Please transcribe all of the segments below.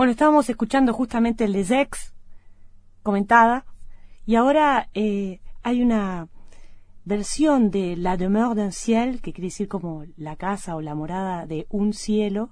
Bueno, estábamos escuchando justamente el Les Ex, comentada, y ahora eh, hay una versión de La demeure d'un ciel, que quiere decir como la casa o la morada de un cielo,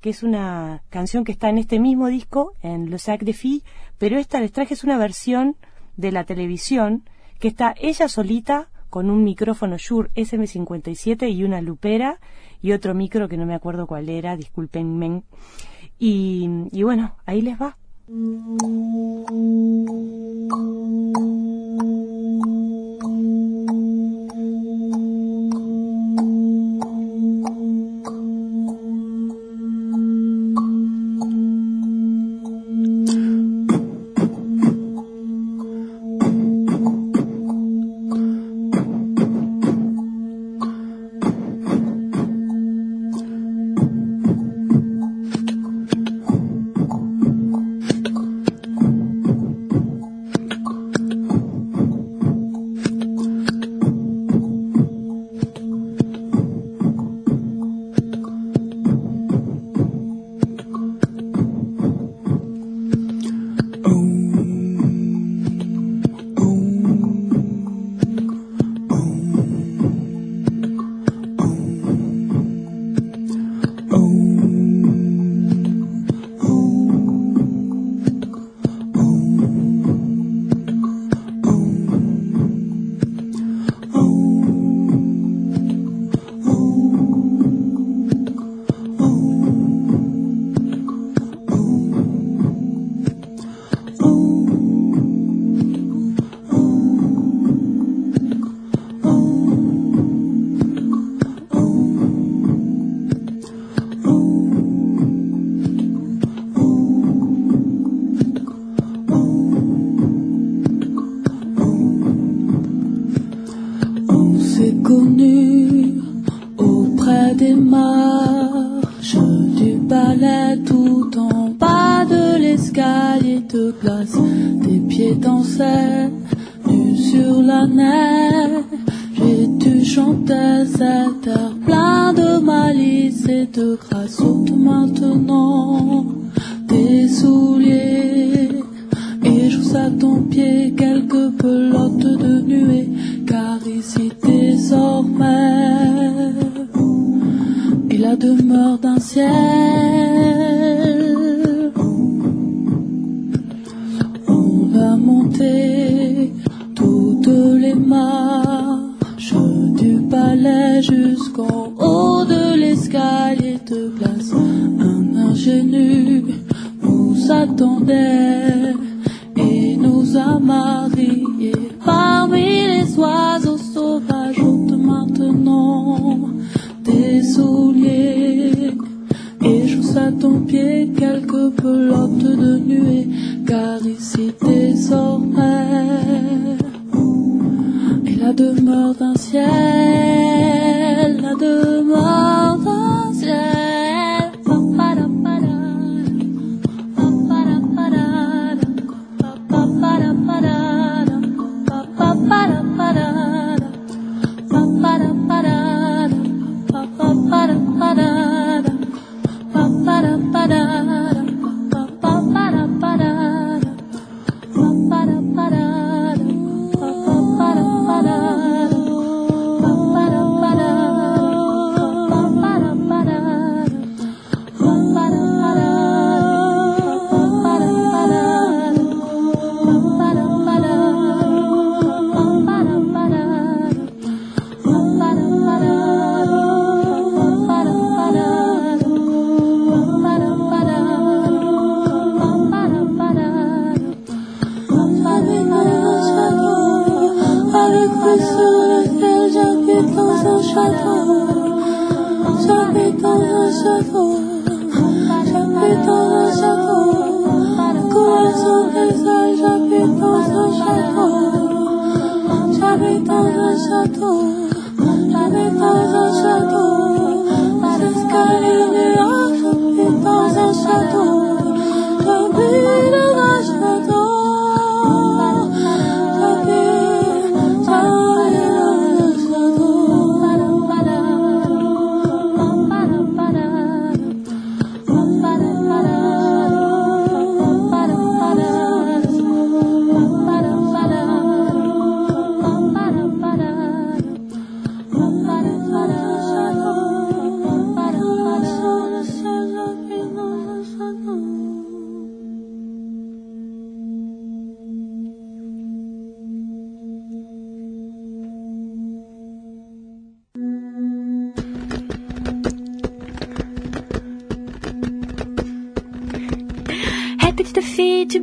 que es una canción que está en este mismo disco, en Le Sac de Filles, pero esta les traje es una versión de la televisión, que está ella solita con un micrófono Shure SM57 y una lupera y otro micro que no me acuerdo cuál era, disculpenme. Y, y bueno, ahí les va. de grâce ôte maintenant tes souliers et joue à ton pied quelques pelotes de nuée, car ici désormais est la demeure d'un ciel. et nous a mariés parmi les oiseaux sauvages. Ôte maintenant des souliers et jouisse à ton pied quelques pelotes de nuée, car ici désormais est la demeure d'un ciel, la demeure.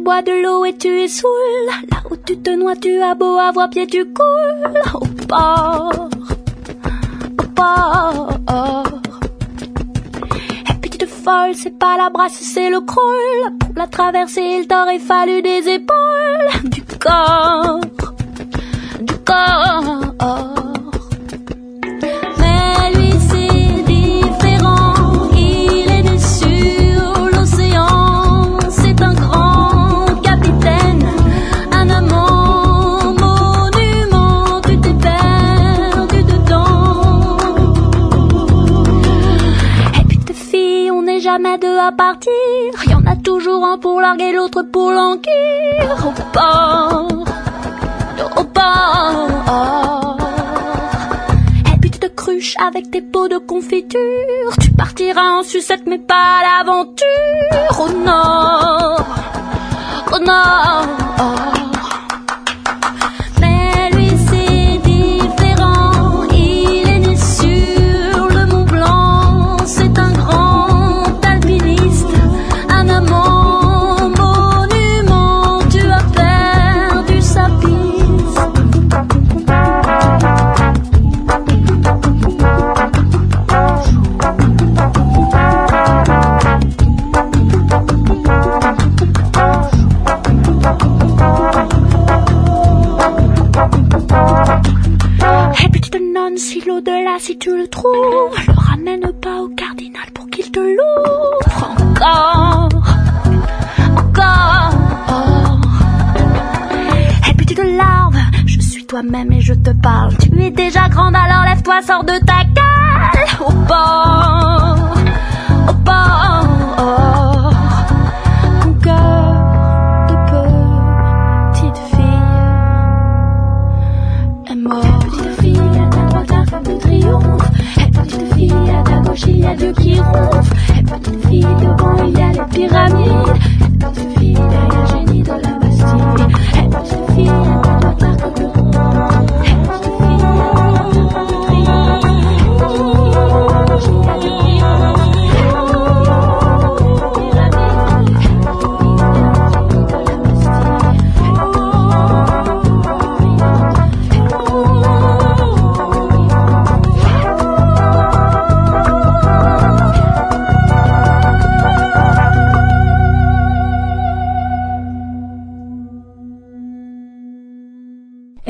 Bois de l'eau et tu es saoul. Là où tu te noies, tu as beau avoir pied, tu coules. Au port, au port. Et petite folle, c'est pas la brasse, c'est le crawl. Pour la traverser, il t'aurait fallu des épaules, du corps, du corps. À partir. Y en a toujours un pour larguer, l'autre pour l'enquire. Au port, au port. Et puis tu te cruches avec tes pots de confiture. Tu partiras en sucette, mais pas à l'aventure. Au nord, au nord. Tu es déjà grande, alors lève-toi, sors de ta cale. Au bord, au bord. Mon cœur de petite fille est mort. Et petite fille, à ta gauche, il y a deux qui ronflent. Et petite fille, devant, il y a les pyramides.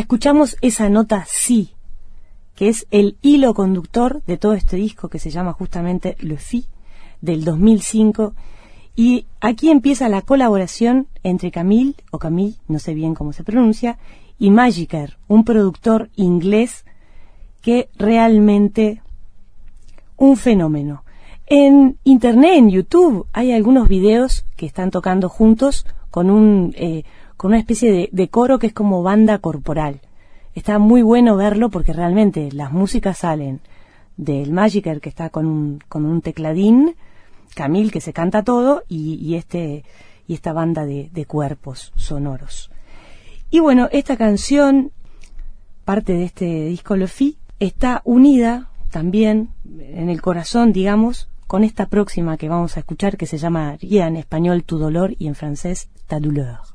Escuchamos esa nota sí, que es el hilo conductor de todo este disco que se llama justamente Le Fi del 2005 y aquí empieza la colaboración entre Camille o Camille, no sé bien cómo se pronuncia, y Magiker, un productor inglés que realmente un fenómeno. En internet, en YouTube, hay algunos videos que están tocando juntos con un eh, con una especie de, coro que es como banda corporal está muy bueno verlo porque realmente las músicas salen del Magiker que está con un, con un tecladín, Camille que se canta todo y, este y esta banda de, de, cuerpos sonoros. Y bueno, esta canción, parte de este disco Lofi, está unida también en el corazón, digamos, con esta próxima que vamos a escuchar que se llama en español Tu dolor y en francés Ta douleur.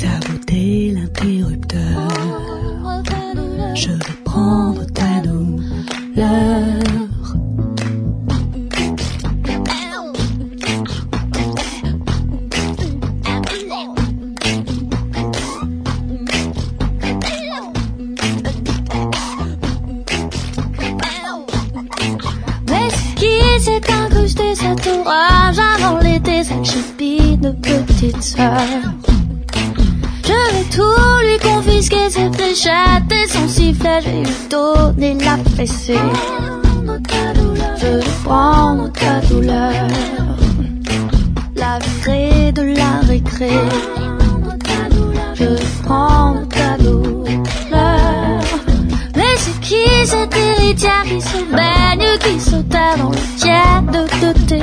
sabotei qui cet héritière qui se baigne, qui se dans le tiède de tes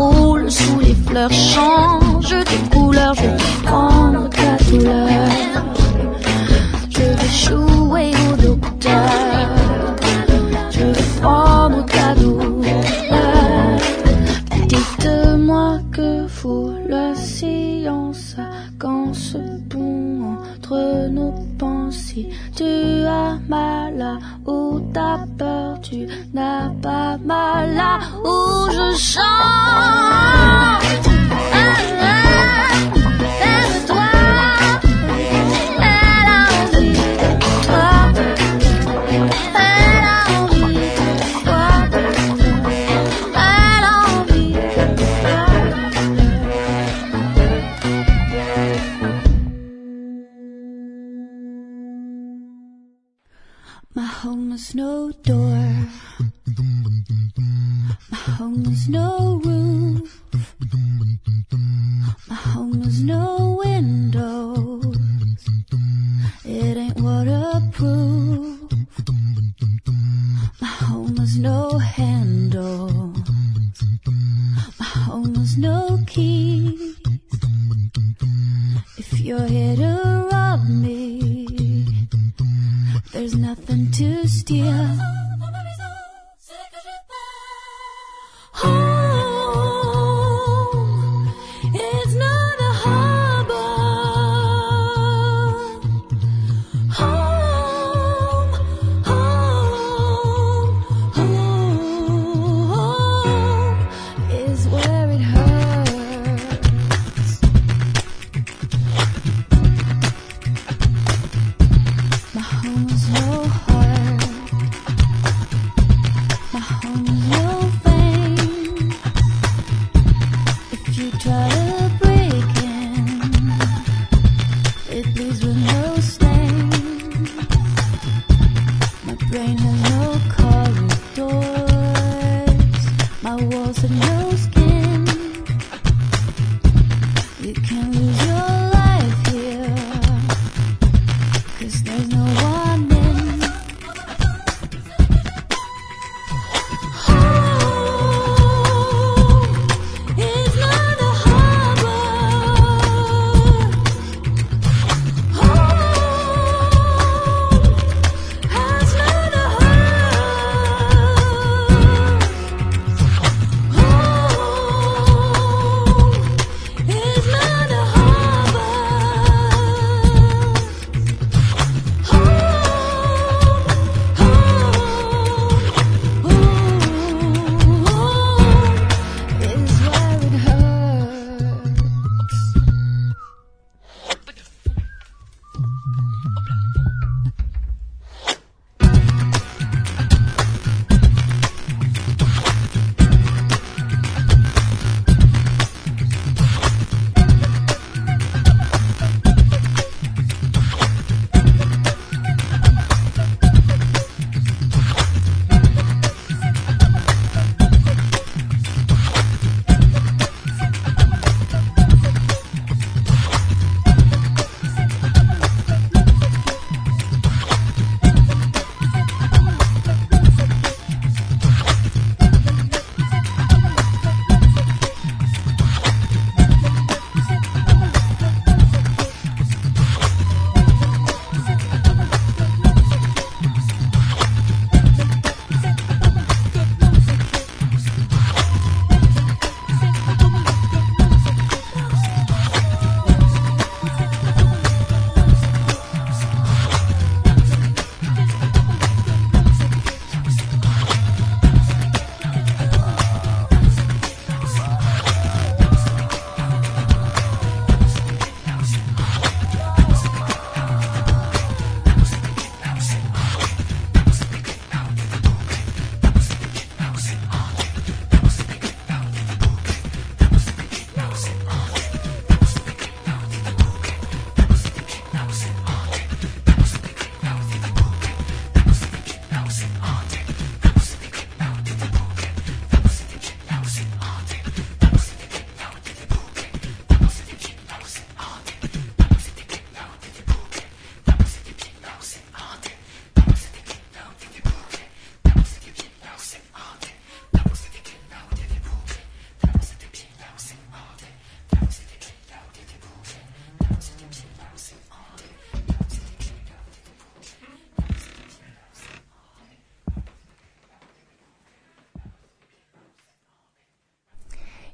ou croules sous les fleurs, change de couleur, je vais prendre ta douleur. Je vais jouer au docteur. Je vais prendre ta douleur. Dites-moi que fout la science quand ce pont entre nos pensées. Tu as mal là où t'as peur, n'as pas mal là où je chante. My home has no door. My home has no roof. My home has no window. It ain't waterproof. My home has no handle. My home has no key. If you're here to rob me, there's nothing to steal.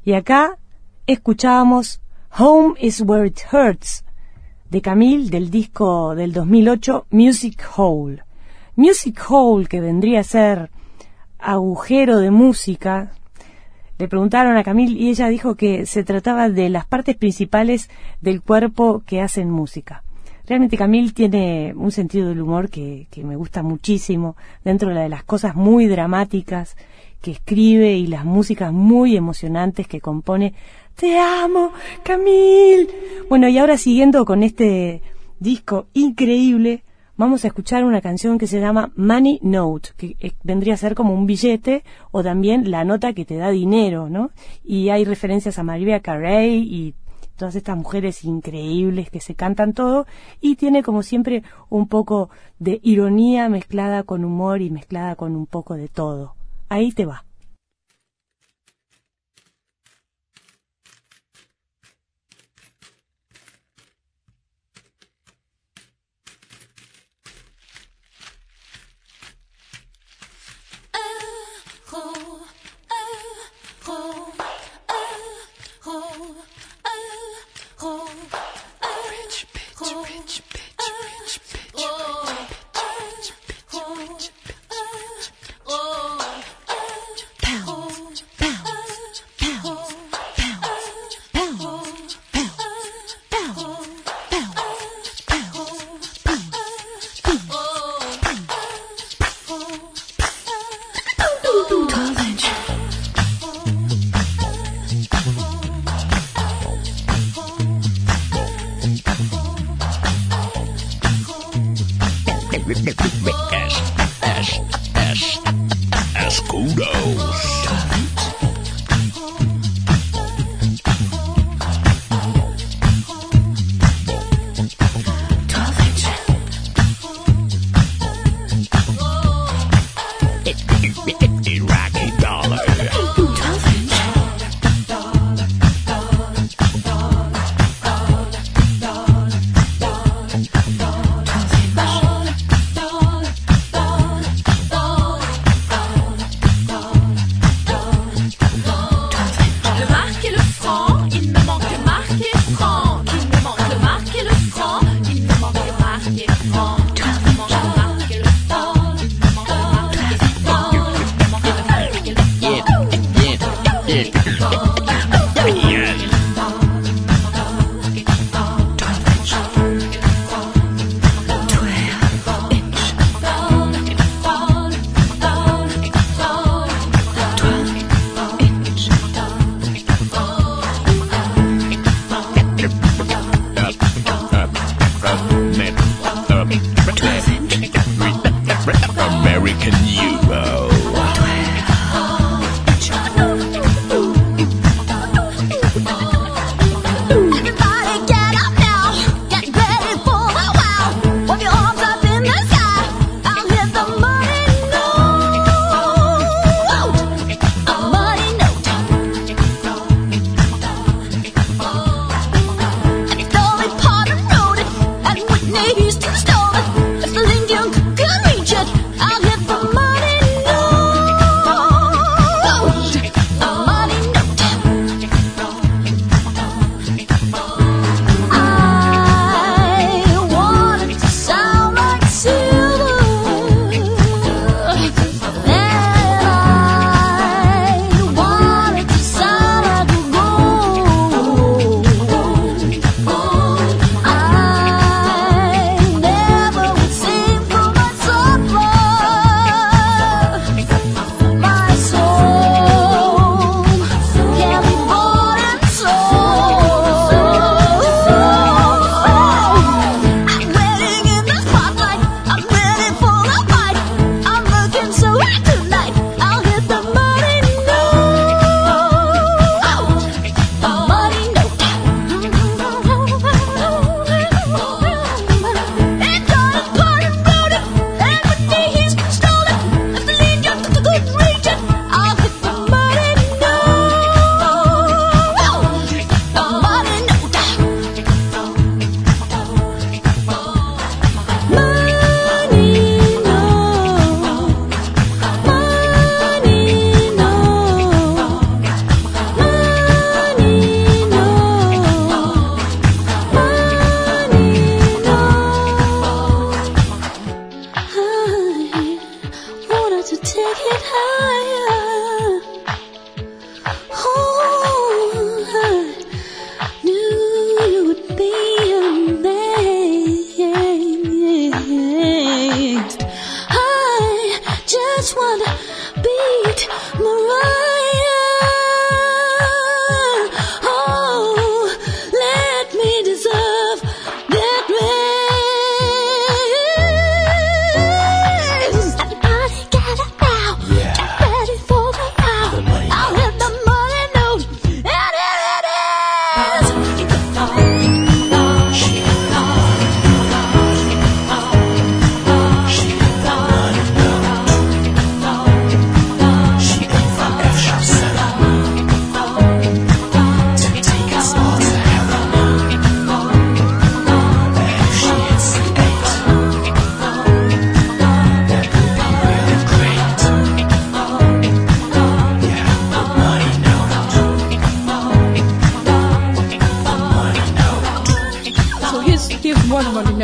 Y acá escuchábamos Home is Where It Hurts de Camille del disco del 2008 Music Hole. Music Hole, que vendría a ser agujero de música, le preguntaron a Camille y ella dijo que se trataba de las partes principales del cuerpo que hacen música. Realmente Camille tiene un sentido del humor que, que me gusta muchísimo, dentro de las cosas muy dramáticas que escribe y las músicas muy emocionantes que compone. Te amo, Camille. Bueno, y ahora siguiendo con este disco increíble, vamos a escuchar una canción que se llama Money Note, que eh, vendría a ser como un billete o también la nota que te da dinero, ¿no? Y hay referencias a Maria Carey y todas estas mujeres increíbles que se cantan todo y tiene como siempre un poco de ironía mezclada con humor y mezclada con un poco de todo. 相手は。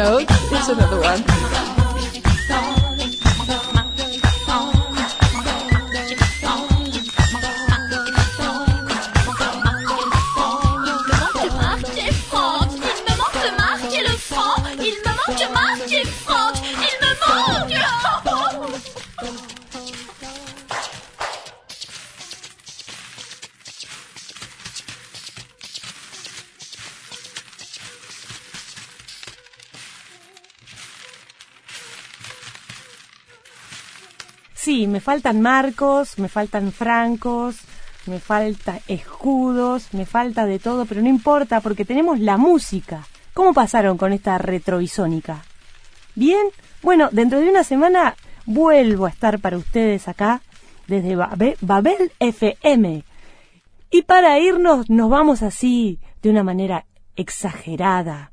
Notes. It's another one. Faltan marcos, me faltan francos, me falta escudos, me falta de todo, pero no importa porque tenemos la música. ¿Cómo pasaron con esta retrovisónica? ¿Bien? Bueno, dentro de una semana vuelvo a estar para ustedes acá desde Babel FM. Y para irnos nos vamos así, de una manera exagerada,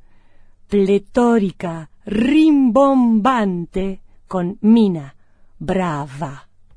pletórica, rimbombante, con Mina brava.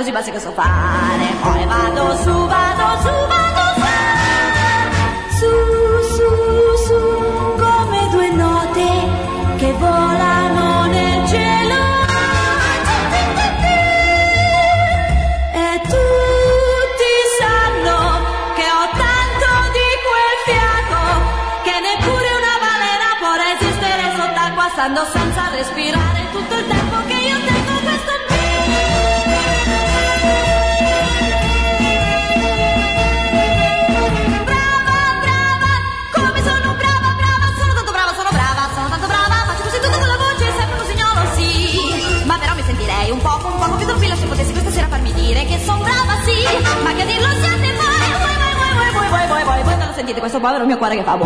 così basse che so fare. Poi vado su, vado su, vado su. Su, su, su, come due note che volano nel cielo. E tutti sanno che ho tanto di quel fiato che neppure una balena può resistere sott'acqua stando senza respirare padre meu quadra que fa.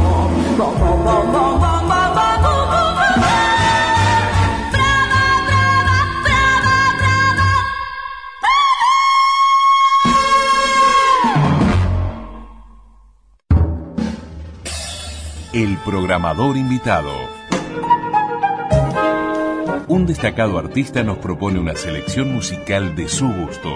El programador invitado. Un destacado artista nos propone una selección musical de su gusto.